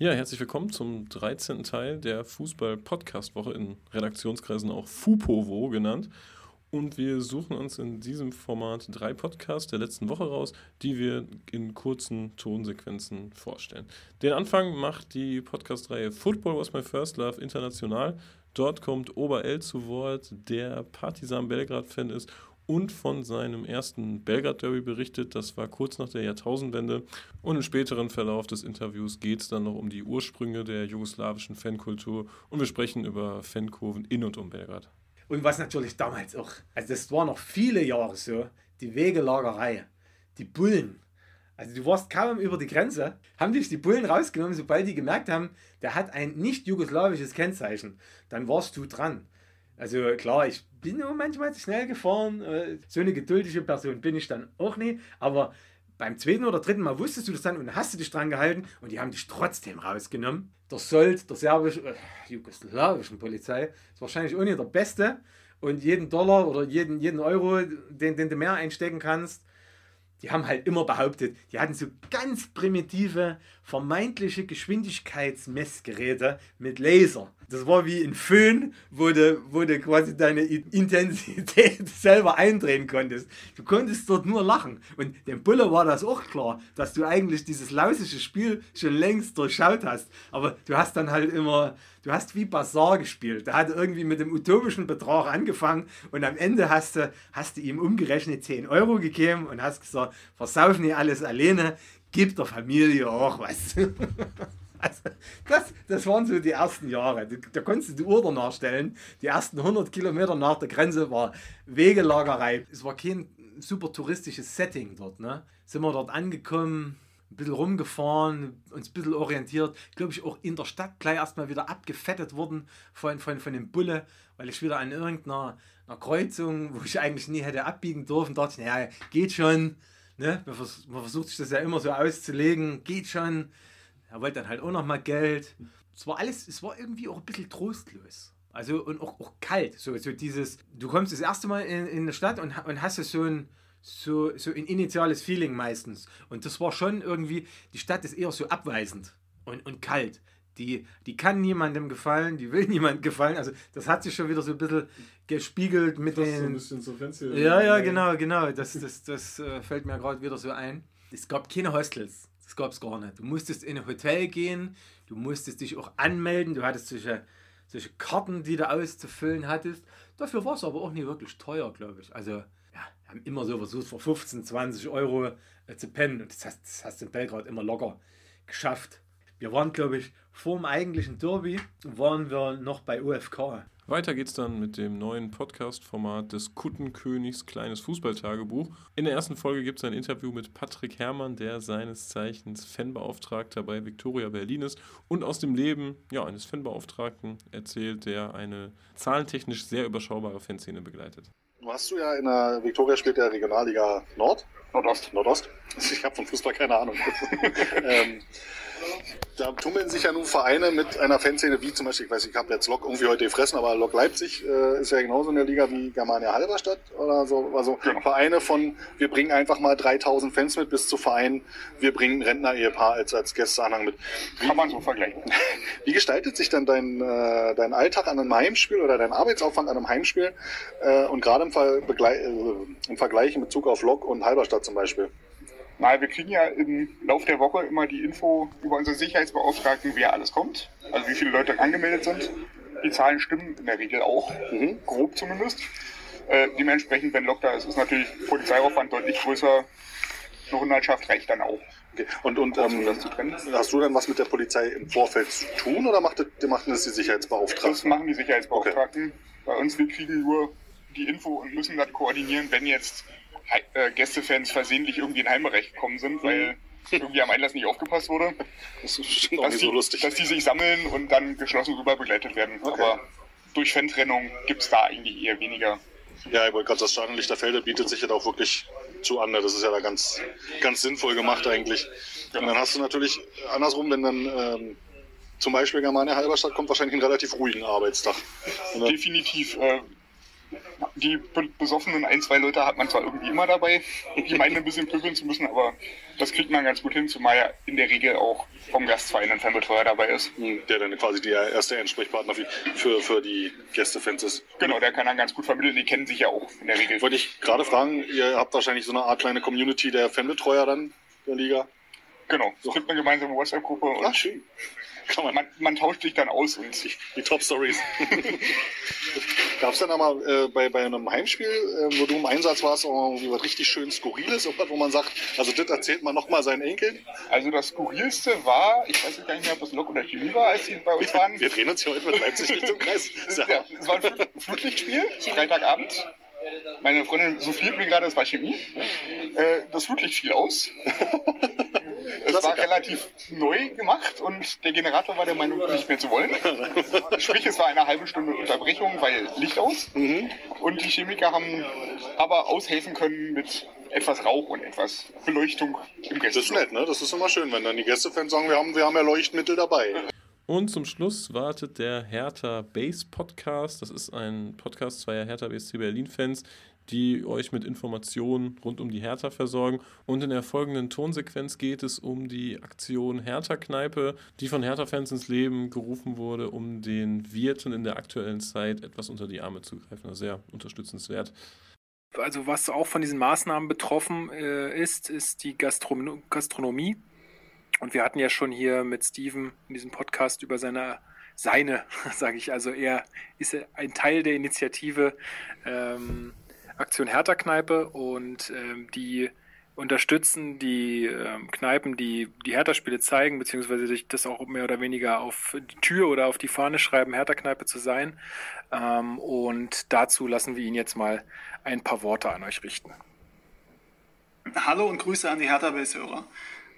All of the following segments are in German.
Ja, herzlich willkommen zum 13. Teil der Fußball-Podcast-Woche in Redaktionskreisen auch FUPOVO genannt. Und wir suchen uns in diesem Format drei Podcasts der letzten Woche raus, die wir in kurzen Tonsequenzen vorstellen. Den Anfang macht die Podcast-Reihe Football Was My First Love International. Dort kommt Ober L zu Wort, der Partisan Belgrad-Fan ist und von seinem ersten Belgrad-Derby berichtet. Das war kurz nach der Jahrtausendwende. Und im späteren Verlauf des Interviews geht es dann noch um die Ursprünge der jugoslawischen Fankultur und wir sprechen über Fankurven in und um Belgrad. Und was natürlich damals auch, also das war noch viele Jahre so, die Wegelagerei, die Bullen. Also du warst kaum über die Grenze, haben dich die Bullen rausgenommen, sobald die gemerkt haben, der hat ein nicht jugoslawisches Kennzeichen. Dann warst du dran. Also klar, ich bin nur manchmal zu schnell gefahren. Äh, so eine geduldige Person bin ich dann auch nie. Aber beim zweiten oder dritten Mal wusstest du das dann und hast du dich dran gehalten und die haben dich trotzdem rausgenommen. Der Sold der serbischen, äh, jugoslawischen Polizei ist wahrscheinlich auch nicht der beste und jeden Dollar oder jeden, jeden Euro, den, den du mehr einstecken kannst, die haben halt immer behauptet, die hatten so ganz primitive, vermeintliche Geschwindigkeitsmessgeräte mit Laser. Das war wie ein Föhn, wo du, wo du quasi deine Intensität selber eindrehen konntest. Du konntest dort nur lachen. Und dem Bulle war das auch klar, dass du eigentlich dieses lausische Spiel schon längst durchschaut hast. Aber du hast dann halt immer, du hast wie Bazaar gespielt. Da hat irgendwie mit dem utopischen Betrag angefangen und am Ende hast du, hast du ihm umgerechnet 10 Euro gegeben und hast gesagt, versaufen die alles alleine, gib der Familie auch was. Also, das, das waren so die ersten Jahre. Da, da konntest du die Uhr danach stellen. Die ersten 100 Kilometer nach der Grenze war Wegelagerei. Es war kein super touristisches Setting dort. Ne? Sind wir dort angekommen, ein bisschen rumgefahren, uns ein bisschen orientiert. Glaube ich auch in der Stadt gleich erstmal wieder abgefettet worden von, von, von dem Bulle, weil ich wieder an irgendeiner einer Kreuzung, wo ich eigentlich nie hätte abbiegen dürfen, dachte ich, naja, geht schon. Ne? Man, versucht sich das ja immer so auszulegen, geht schon er wollte dann halt auch noch mal Geld. Es war alles, es war irgendwie auch ein bisschen trostlos. Also und auch, auch kalt. So, so dieses, du kommst das erste Mal in, in eine Stadt und, und hast so ein, so, so ein initiales Feeling meistens. Und das war schon irgendwie, die Stadt ist eher so abweisend und, und kalt. Die, die kann niemandem gefallen, die will niemandem gefallen. Also das hat sich schon wieder so ein bisschen gespiegelt mit den... So ein bisschen so fancy. Ja, ja, genau, genau. Das, das, das, äh, fällt mir gerade wieder so ein. Es gab keine Hostels. Das gab es gar nicht. Du musstest in ein Hotel gehen, du musstest dich auch anmelden, du hattest solche, solche Karten, die du auszufüllen hattest. Dafür war es aber auch nicht wirklich teuer, glaube ich. Also, haben immer so versucht, für 15, 20 Euro äh, zu pennen. Und das hast, das hast du in Belgrad immer locker geschafft. Wir waren, glaube ich, vor dem eigentlichen Derby, waren wir noch bei UFK. Weiter geht's dann mit dem neuen Podcast-Format des Kuttenkönigs Kleines Fußballtagebuch. In der ersten Folge gibt es ein Interview mit Patrick Herrmann, der seines Zeichens Fanbeauftragter bei Victoria Berlin ist und aus dem Leben ja, eines Fanbeauftragten erzählt, der eine zahlentechnisch sehr überschaubare Fanszene begleitet. Du hast du ja in der Victoria spielt der Regionalliga Nord. Nordost. Nordost. Ich habe von Fußball keine Ahnung. ähm, da tummeln sich ja nun Vereine mit einer Fanszene wie zum Beispiel, ich weiß nicht, ich habe jetzt Lok irgendwie heute gefressen, aber Lok Leipzig äh, ist ja genauso in der Liga wie Germania Halberstadt oder so. Also genau. Vereine von, wir bringen einfach mal 3000 Fans mit bis zu Vereinen, wir bringen Rentner-Ehepaar als, als Gästeanhang mit. Wie, Kann man so vergleichen. Wie gestaltet sich dann dein, äh, dein Alltag an einem Heimspiel oder dein Arbeitsaufwand an einem Heimspiel äh, und gerade im, Fall, äh, im Vergleich in Bezug auf Lok und Halberstadt zum Beispiel? Na, wir kriegen ja im Laufe der Woche immer die Info über unsere Sicherheitsbeauftragten, wer alles kommt, also wie viele Leute angemeldet sind. Die Zahlen stimmen in der Regel auch, mhm. grob zumindest. Äh, dementsprechend, wenn Lock da ist, ist natürlich Polizeiaufwand deutlich größer. Eine Hundertschaft reicht dann auch. Okay. Und, und ähm, hast du dann was mit der Polizei im Vorfeld zu tun oder macht das, machen das die Sicherheitsbeauftragten? Das machen die Sicherheitsbeauftragten. Okay. Bei uns, wir kriegen nur die Info und müssen dann koordinieren, wenn jetzt äh, Gästefans versehentlich irgendwie in Heimbereich gekommen sind, weil irgendwie am Einlass nicht aufgepasst wurde. Das ist dass, die, so lustig. dass die sich sammeln und dann geschlossen rüber begleitet werden. Okay. Aber durch Fantrennung gibt es da eigentlich eher weniger. Ja, ich wollte gerade das Stadion Lichterfelde bietet sich ja auch wirklich zu an. Das ist ja da ganz, ganz sinnvoll gemacht eigentlich. Genau. Und dann hast du natürlich andersrum, wenn dann ähm, zum Beispiel Germania Halberstadt kommt, wahrscheinlich einen relativ ruhigen Arbeitstag. Definitiv. Äh, Die besoffenen ein, zwei Leute hat man zwar irgendwie immer dabei, die meinen ein bisschen pöbeln zu müssen, aber das kriegt man ganz gut hin, zumal ja in der Regel auch vom Gastverein ein Fanbetreuer dabei ist. Hm, der dann quasi der erste Ansprechpartner für, für die Gästefans ist. Genau, der kann dann ganz gut vermitteln, die kennen sich ja auch in der Regel. Wollte ich gerade fragen, ihr habt wahrscheinlich so eine Art kleine Community der Fanbetreuer dann der Liga? Genau, es gibt eine gemeinsame WhatsApp-Gruppe. Ach, schön. Kann man, man, man, tauscht sich dann aus und die, die Top-Stories. Gab es dann aber äh, bei, bei einem Heimspiel, äh, wo du im Einsatz warst, irgendwie was richtig schön Skurriles, wo man sagt, also das erzählt man nochmal seinen Enkeln? Also das Skurrilste war, ich weiß gar nicht mehr, ob das Lok oder Chemie war, als sie bei uns waren. Wir drehen uns hier heute mit Leipzig Richtung Kreis. ja, es war ein Flutlichtspiel, Freitagabend. Meine Freundin souffliert mir gerade, es war Chemie. Äh, das Flutlicht fiel aus. Es war relativ neu gemacht und der Generator war der Meinung, nicht mehr zu wollen. Sprich, es war eine halbe Stunde Unterbrechung, weil Licht aus. Mhm. Und die Chemiker haben aber aushelfen können mit etwas Rauch und etwas Beleuchtung im Gäste. Das ist nett, ne? Das ist immer schön, wenn dann die Gästefans sagen, wir haben, wir haben ja Leuchtmittel dabei. Und zum Schluss wartet der Hertha Base Podcast. Das ist ein Podcast zweier Hertha BSC Berlin Fans, die euch mit Informationen rund um die Hertha versorgen. Und in der folgenden Tonsequenz geht es um die Aktion Hertha-Kneipe, die von Hertha-Fans ins Leben gerufen wurde, um den Wirten in der aktuellen Zeit etwas unter die Arme zu greifen. Also sehr unterstützenswert. Also was auch von diesen Maßnahmen betroffen äh, ist, ist die Gastron Gastronomie. Und wir hatten ja schon hier mit Steven in diesem Podcast über seine seine, sage ich also, er ist ein Teil der Initiative ähm, Aktion Hertha-Kneipe und ähm, die unterstützen die ähm, Kneipen, die die Hertha-Spiele zeigen, beziehungsweise sich das auch mehr oder weniger auf die Tür oder auf die Fahne schreiben, Hertha-Kneipe zu sein. Ähm, und dazu lassen wir ihn jetzt mal ein paar Worte an euch richten. Hallo und Grüße an die Hertha-Base-Hörer.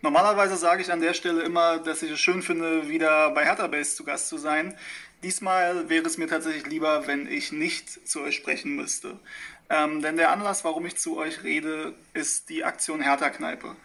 Normalerweise sage ich an der Stelle immer, dass ich es schön finde, wieder bei Hertha Base zu Gast zu sein. Diesmal wäre es mir tatsächlich lieber, wenn ich nicht zu euch sprechen müsste. Ähm, denn der Anlass, warum ich zu euch rede, ist die Aktion Hertha-Kneipe.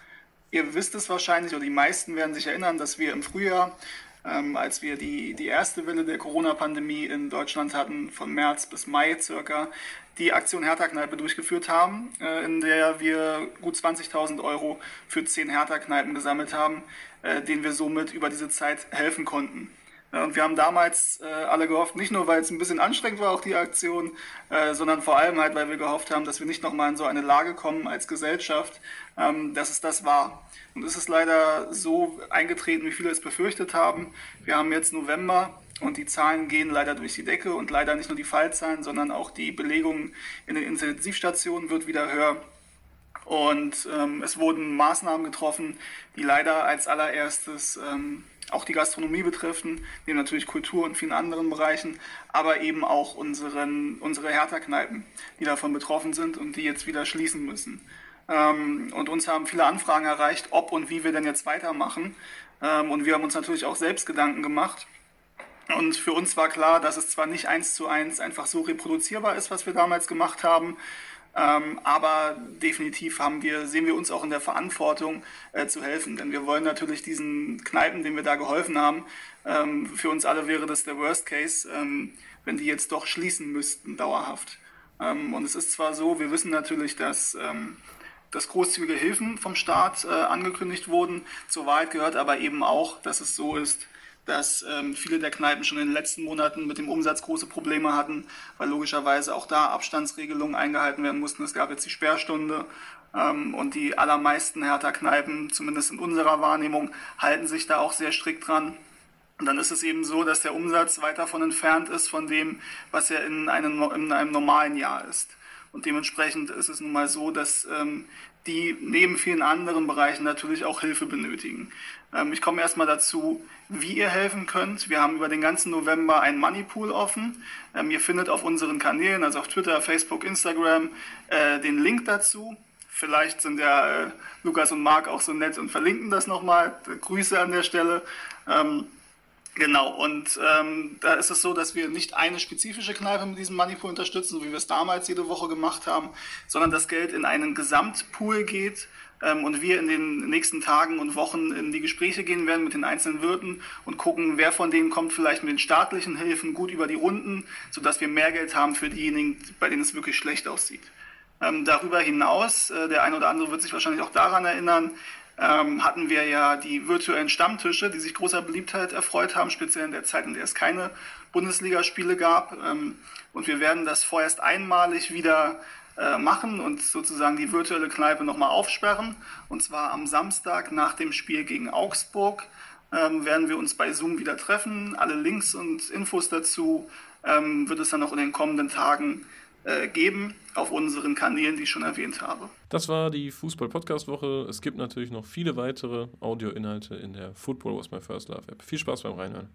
Ihr wisst es wahrscheinlich, oder die meisten werden sich erinnern, dass wir im Frühjahr, ähm, als wir die, die erste Welle der Corona-Pandemie in Deutschland hatten, von März bis Mai circa, die Aktion Hertha-Kneipe durchgeführt haben, äh, in der wir gut 20.000 Euro für 10 Hertha-Kneipen gesammelt haben, äh, denen wir somit über diese Zeit helfen konnten. Und wir haben damals äh, alle gehofft, nicht nur weil es ein bisschen anstrengend war, auch die Aktion, äh, sondern vor allem halt, weil wir gehofft haben, dass wir nicht nochmal in so eine Lage kommen als Gesellschaft, ähm, dass es das war. Und es ist leider so eingetreten, wie viele es befürchtet haben. Wir haben jetzt November und die Zahlen gehen leider durch die Decke und leider nicht nur die Fallzahlen, sondern auch die Belegung in den Intensivstationen wird wieder höher. Und ähm, es wurden Maßnahmen getroffen, die leider als allererstes ähm, auch die Gastronomie betreffen, neben natürlich Kultur und vielen anderen Bereichen, aber eben auch unseren, unsere Hertha-Kneipen, die davon betroffen sind und die jetzt wieder schließen müssen. Ähm, und uns haben viele Anfragen erreicht, ob und wie wir denn jetzt weitermachen. Ähm, und wir haben uns natürlich auch selbst Gedanken gemacht. Und für uns war klar, dass es zwar nicht eins zu eins einfach so reproduzierbar ist, was wir damals gemacht haben, ähm, aber definitiv haben wir, sehen wir uns auch in der Verantwortung äh, zu helfen. Denn wir wollen natürlich diesen Kneipen, denen wir da geholfen haben, ähm, für uns alle wäre das der Worst Case, ähm, wenn die jetzt doch schließen müssten, dauerhaft. Ähm, und es ist zwar so, wir wissen natürlich, dass ähm, dass großzügige Hilfen vom Staat äh, angekündigt wurden. Zur Wahrheit gehört aber eben auch, dass es so ist, dass ähm, viele der Kneipen schon in den letzten Monaten mit dem Umsatz große Probleme hatten, weil logischerweise auch da Abstandsregelungen eingehalten werden mussten. Es gab jetzt die Sperrstunde ähm, und die allermeisten Hertha-Kneipen, zumindest in unserer Wahrnehmung, halten sich da auch sehr strikt dran. Und dann ist es eben so, dass der Umsatz weit davon entfernt ist von dem, was er in einem, in einem normalen Jahr ist. Und dementsprechend ist es nun mal so, dass ähm, die neben vielen anderen Bereichen natürlich auch Hilfe benötigen. Ähm, ich komme erstmal dazu, wie ihr helfen könnt. Wir haben über den ganzen November ein Moneypool offen. Ähm, ihr findet auf unseren Kanälen, also auf Twitter, Facebook, Instagram, äh, den Link dazu. Vielleicht sind ja äh, Lukas und Marc auch so nett und verlinken das nochmal. Grüße an der Stelle. Ähm, Genau, und ähm, da ist es so, dass wir nicht eine spezifische Kneipe mit diesem Moneypool unterstützen, so wie wir es damals jede Woche gemacht haben, sondern das Geld in einen Gesamtpool geht ähm, und wir in den nächsten Tagen und Wochen in die Gespräche gehen werden mit den einzelnen Wirten und gucken, wer von denen kommt vielleicht mit den staatlichen Hilfen gut über die Runden, sodass wir mehr Geld haben für diejenigen, bei denen es wirklich schlecht aussieht. Ähm, darüber hinaus, äh, der eine oder andere wird sich wahrscheinlich auch daran erinnern, ähm, hatten wir ja die virtuellen Stammtische, die sich großer Beliebtheit erfreut haben, speziell in der Zeit, in der es keine Bundesligaspiele gab. Ähm, und wir werden das vorerst einmalig wieder äh, machen und sozusagen die virtuelle Kneipe nochmal aufsperren. Und zwar am Samstag nach dem Spiel gegen Augsburg ähm, werden wir uns bei Zoom wieder treffen. Alle Links und Infos dazu ähm, wird es dann noch in den kommenden Tagen äh, geben auf unseren Kanälen, die ich schon erwähnt habe. Das war die Fußball-Podcast-Woche. Es gibt natürlich noch viele weitere Audioinhalte in der Football Was My First Love App. Viel Spaß beim Reinhören.